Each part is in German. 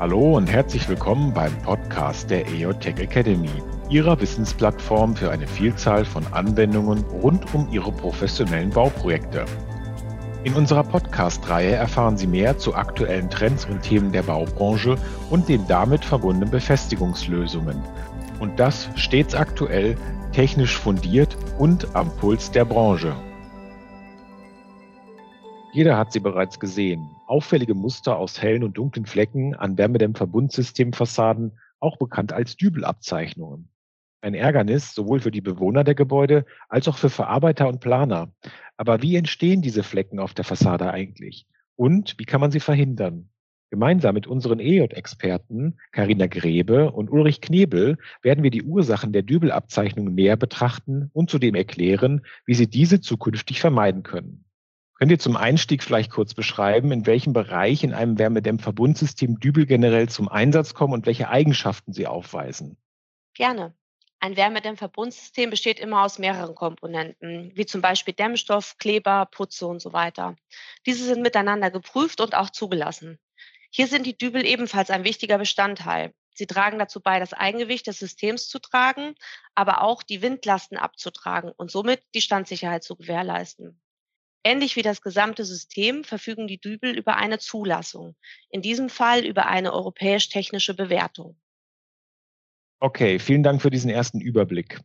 Hallo und herzlich willkommen beim Podcast der EOTech Academy, Ihrer Wissensplattform für eine Vielzahl von Anwendungen rund um Ihre professionellen Bauprojekte. In unserer Podcast-Reihe erfahren Sie mehr zu aktuellen Trends und Themen der Baubranche und den damit verbundenen Befestigungslösungen. Und das stets aktuell, technisch fundiert und am Puls der Branche. Jeder hat sie bereits gesehen. Auffällige Muster aus hellen und dunklen Flecken an Wärmedämmverbundsystemfassaden, auch bekannt als Dübelabzeichnungen. Ein Ärgernis sowohl für die Bewohner der Gebäude als auch für Verarbeiter und Planer. Aber wie entstehen diese Flecken auf der Fassade eigentlich? Und wie kann man sie verhindern? Gemeinsam mit unseren EJ-Experten Karina Grebe und Ulrich Knebel werden wir die Ursachen der Dübelabzeichnungen näher betrachten und zudem erklären, wie Sie diese zukünftig vermeiden können. Könnt ihr zum Einstieg vielleicht kurz beschreiben, in welchem Bereich in einem Wärmedämmverbundsystem Dübel generell zum Einsatz kommen und welche Eigenschaften sie aufweisen? Gerne. Ein Wärmedämmverbundsystem besteht immer aus mehreren Komponenten, wie zum Beispiel Dämmstoff, Kleber, Putze und so weiter. Diese sind miteinander geprüft und auch zugelassen. Hier sind die Dübel ebenfalls ein wichtiger Bestandteil. Sie tragen dazu bei, das Eigengewicht des Systems zu tragen, aber auch die Windlasten abzutragen und somit die Standsicherheit zu gewährleisten. Ähnlich wie das gesamte System verfügen die Dübel über eine Zulassung, in diesem Fall über eine europäisch-technische Bewertung. Okay, vielen Dank für diesen ersten Überblick.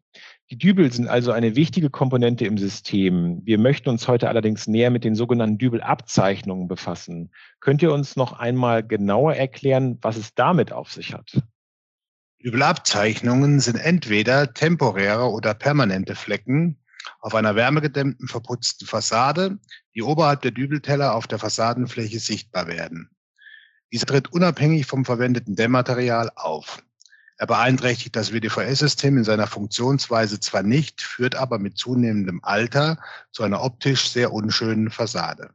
Die Dübel sind also eine wichtige Komponente im System. Wir möchten uns heute allerdings näher mit den sogenannten Dübelabzeichnungen befassen. Könnt ihr uns noch einmal genauer erklären, was es damit auf sich hat? Dübelabzeichnungen sind entweder temporäre oder permanente Flecken, auf einer wärmegedämmten verputzten Fassade, die oberhalb der Dübelteller auf der Fassadenfläche sichtbar werden. Dieser tritt unabhängig vom verwendeten Dämmmaterial auf. Er beeinträchtigt das WDVS-System in seiner Funktionsweise zwar nicht, führt aber mit zunehmendem Alter zu einer optisch sehr unschönen Fassade.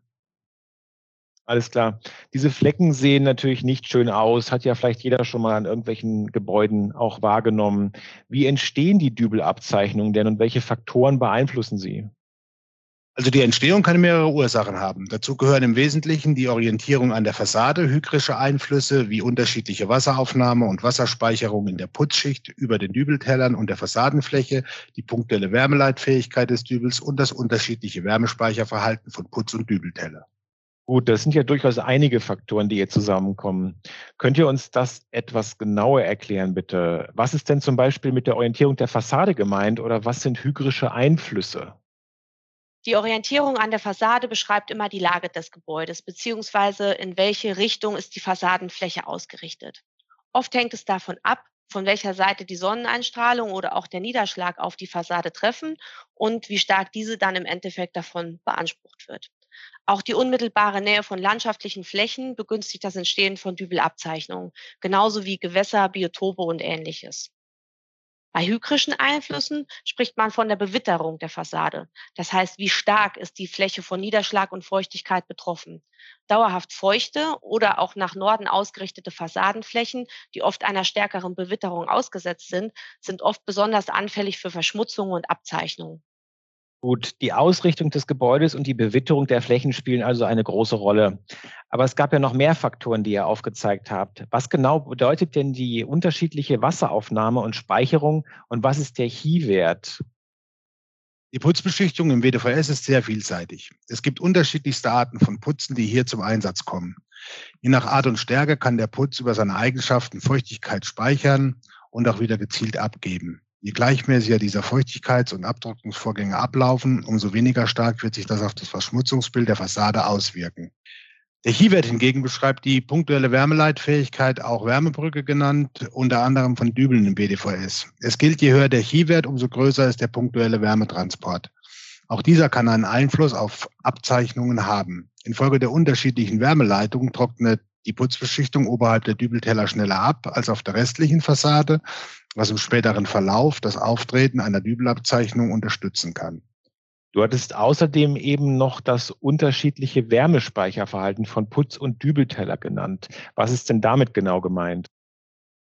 Alles klar. Diese Flecken sehen natürlich nicht schön aus, hat ja vielleicht jeder schon mal an irgendwelchen Gebäuden auch wahrgenommen. Wie entstehen die Dübelabzeichnungen denn und welche Faktoren beeinflussen sie? Also die Entstehung kann mehrere Ursachen haben. Dazu gehören im Wesentlichen die Orientierung an der Fassade, hygrische Einflüsse wie unterschiedliche Wasseraufnahme und Wasserspeicherung in der Putzschicht über den Dübeltellern und der Fassadenfläche, die punktuelle Wärmeleitfähigkeit des Dübels und das unterschiedliche Wärmespeicherverhalten von Putz- und Dübelteller. Gut, das sind ja durchaus einige Faktoren, die hier zusammenkommen. Könnt ihr uns das etwas genauer erklären, bitte? Was ist denn zum Beispiel mit der Orientierung der Fassade gemeint oder was sind hygrische Einflüsse? Die Orientierung an der Fassade beschreibt immer die Lage des Gebäudes, beziehungsweise in welche Richtung ist die Fassadenfläche ausgerichtet. Oft hängt es davon ab, von welcher Seite die Sonneneinstrahlung oder auch der Niederschlag auf die Fassade treffen und wie stark diese dann im Endeffekt davon beansprucht wird. Auch die unmittelbare Nähe von landschaftlichen Flächen begünstigt das Entstehen von Dübelabzeichnungen, genauso wie Gewässer, Biotope und ähnliches. Bei hygrischen Einflüssen spricht man von der Bewitterung der Fassade. Das heißt, wie stark ist die Fläche von Niederschlag und Feuchtigkeit betroffen. Dauerhaft feuchte oder auch nach Norden ausgerichtete Fassadenflächen, die oft einer stärkeren Bewitterung ausgesetzt sind, sind oft besonders anfällig für Verschmutzungen und Abzeichnungen. Gut, die Ausrichtung des Gebäudes und die Bewitterung der Flächen spielen also eine große Rolle. Aber es gab ja noch mehr Faktoren, die ihr aufgezeigt habt. Was genau bedeutet denn die unterschiedliche Wasseraufnahme und Speicherung und was ist der Chi-Wert? Die Putzbeschichtung im WDVS ist sehr vielseitig. Es gibt unterschiedlichste Arten von Putzen, die hier zum Einsatz kommen. Je nach Art und Stärke kann der Putz über seine Eigenschaften Feuchtigkeit speichern und auch wieder gezielt abgeben. Je gleichmäßiger dieser Feuchtigkeits- und Abtrocknungsvorgänge ablaufen, umso weniger stark wird sich das auf das Verschmutzungsbild der Fassade auswirken. Der Chi-Wert hingegen beschreibt die punktuelle Wärmeleitfähigkeit, auch Wärmebrücke genannt, unter anderem von Dübeln im BDVS. Es gilt, je höher der Chi-Wert, umso größer ist der punktuelle Wärmetransport. Auch dieser kann einen Einfluss auf Abzeichnungen haben. Infolge der unterschiedlichen Wärmeleitungen trocknet die Putzbeschichtung oberhalb der Dübelteller schneller ab als auf der restlichen Fassade, was im späteren Verlauf das Auftreten einer Dübelabzeichnung unterstützen kann. Du hattest außerdem eben noch das unterschiedliche Wärmespeicherverhalten von Putz- und Dübelteller genannt. Was ist denn damit genau gemeint?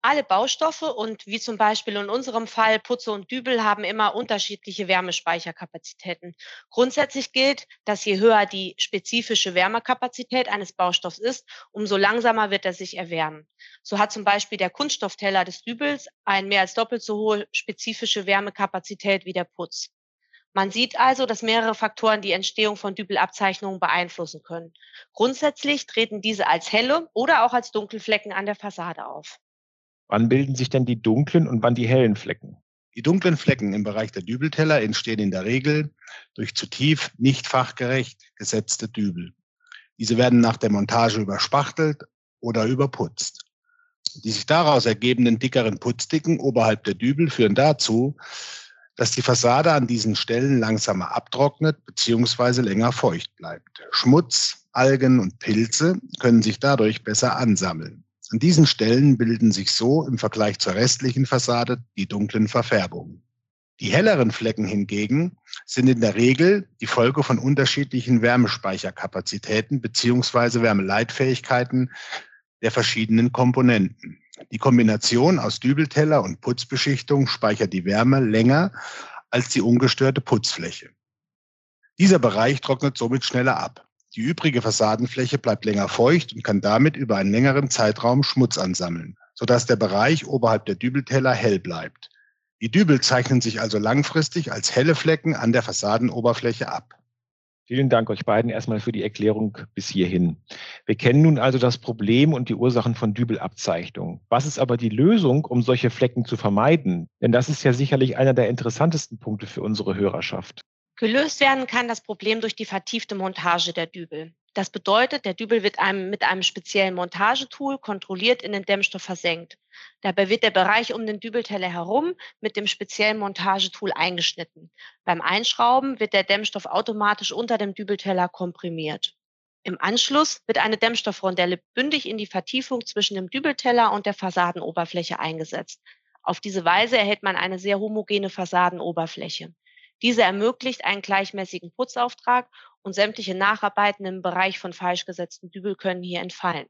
Alle Baustoffe und wie zum Beispiel in unserem Fall Putze und Dübel haben immer unterschiedliche Wärmespeicherkapazitäten. Grundsätzlich gilt, dass je höher die spezifische Wärmekapazität eines Baustoffs ist, umso langsamer wird er sich erwärmen. So hat zum Beispiel der Kunststoffteller des Dübels eine mehr als doppelt so hohe spezifische Wärmekapazität wie der Putz. Man sieht also, dass mehrere Faktoren die Entstehung von Dübelabzeichnungen beeinflussen können. Grundsätzlich treten diese als helle oder auch als Dunkelflecken an der Fassade auf. Wann bilden sich denn die dunklen und wann die hellen Flecken? Die dunklen Flecken im Bereich der Dübelteller entstehen in der Regel durch zu tief, nicht fachgerecht gesetzte Dübel. Diese werden nach der Montage überspachtelt oder überputzt. Die sich daraus ergebenden dickeren Putzdicken oberhalb der Dübel führen dazu, dass die Fassade an diesen Stellen langsamer abtrocknet bzw. länger feucht bleibt. Schmutz, Algen und Pilze können sich dadurch besser ansammeln. An diesen Stellen bilden sich so im Vergleich zur restlichen Fassade die dunklen Verfärbungen. Die helleren Flecken hingegen sind in der Regel die Folge von unterschiedlichen Wärmespeicherkapazitäten beziehungsweise Wärmeleitfähigkeiten der verschiedenen Komponenten. Die Kombination aus Dübelteller und Putzbeschichtung speichert die Wärme länger als die ungestörte Putzfläche. Dieser Bereich trocknet somit schneller ab. Die übrige Fassadenfläche bleibt länger feucht und kann damit über einen längeren Zeitraum Schmutz ansammeln, sodass der Bereich oberhalb der Dübelteller hell bleibt. Die Dübel zeichnen sich also langfristig als helle Flecken an der Fassadenoberfläche ab. Vielen Dank euch beiden erstmal für die Erklärung bis hierhin. Wir kennen nun also das Problem und die Ursachen von Dübelabzeichnung. Was ist aber die Lösung, um solche Flecken zu vermeiden? Denn das ist ja sicherlich einer der interessantesten Punkte für unsere Hörerschaft. Gelöst werden kann das Problem durch die vertiefte Montage der Dübel. Das bedeutet, der Dübel wird einem, mit einem speziellen Montagetool kontrolliert in den Dämmstoff versenkt. Dabei wird der Bereich um den Dübelteller herum mit dem speziellen Montagetool eingeschnitten. Beim Einschrauben wird der Dämmstoff automatisch unter dem Dübelteller komprimiert. Im Anschluss wird eine Dämmstoffrondelle bündig in die Vertiefung zwischen dem Dübelteller und der Fassadenoberfläche eingesetzt. Auf diese Weise erhält man eine sehr homogene Fassadenoberfläche. Diese ermöglicht einen gleichmäßigen Putzauftrag und sämtliche Nacharbeiten im Bereich von falsch gesetzten Dübel können hier entfallen.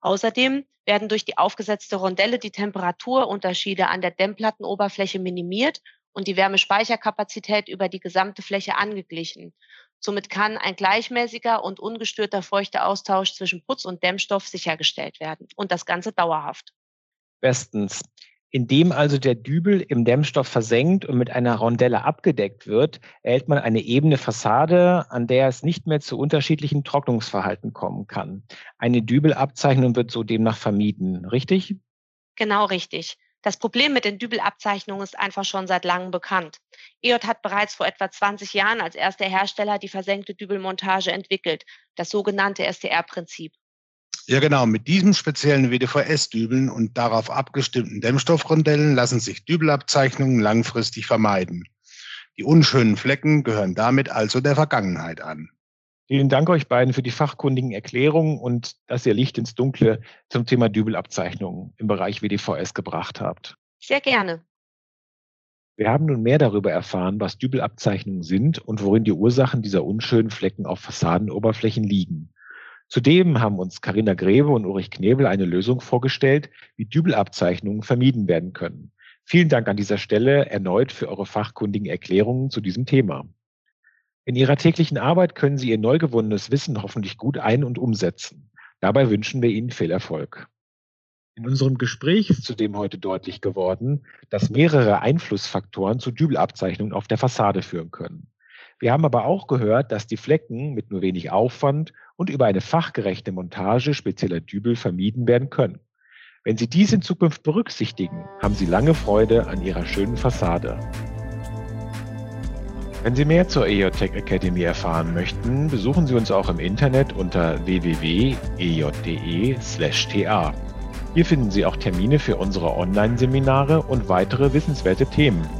Außerdem werden durch die aufgesetzte Rondelle die Temperaturunterschiede an der Dämmplattenoberfläche minimiert und die Wärmespeicherkapazität über die gesamte Fläche angeglichen. Somit kann ein gleichmäßiger und ungestörter feuchter Austausch zwischen Putz und Dämmstoff sichergestellt werden und das Ganze dauerhaft. Bestens. Indem also der Dübel im Dämmstoff versenkt und mit einer Rondelle abgedeckt wird, erhält man eine ebene Fassade, an der es nicht mehr zu unterschiedlichen Trocknungsverhalten kommen kann. Eine Dübelabzeichnung wird so demnach vermieden, richtig? Genau richtig. Das Problem mit den Dübelabzeichnungen ist einfach schon seit langem bekannt. EOT hat bereits vor etwa 20 Jahren als erster Hersteller die versenkte Dübelmontage entwickelt, das sogenannte STR-Prinzip. Ja, genau. Mit diesem speziellen WDVS-Dübeln und darauf abgestimmten Dämmstoffrondellen lassen sich Dübelabzeichnungen langfristig vermeiden. Die unschönen Flecken gehören damit also der Vergangenheit an. Vielen Dank euch beiden für die fachkundigen Erklärungen und dass ihr Licht ins Dunkle zum Thema Dübelabzeichnungen im Bereich WDVS gebracht habt. Sehr gerne. Wir haben nun mehr darüber erfahren, was Dübelabzeichnungen sind und worin die Ursachen dieser unschönen Flecken auf Fassadenoberflächen liegen. Zudem haben uns Karina Greve und Ulrich Knebel eine Lösung vorgestellt, wie Dübelabzeichnungen vermieden werden können. Vielen Dank an dieser Stelle erneut für eure fachkundigen Erklärungen zu diesem Thema. In Ihrer täglichen Arbeit können Sie Ihr neu gewonnenes Wissen hoffentlich gut ein- und umsetzen. Dabei wünschen wir Ihnen viel Erfolg. In unserem Gespräch ist zudem heute deutlich geworden, dass mehrere Einflussfaktoren zu Dübelabzeichnungen auf der Fassade führen können. Wir haben aber auch gehört, dass die Flecken mit nur wenig Aufwand und über eine fachgerechte Montage spezieller Dübel vermieden werden können. Wenn Sie dies in Zukunft berücksichtigen, haben Sie lange Freude an Ihrer schönen Fassade. Wenn Sie mehr zur EJTech Academy erfahren möchten, besuchen Sie uns auch im Internet unter www.ej.de/ta. Hier finden Sie auch Termine für unsere Online-Seminare und weitere wissenswerte Themen.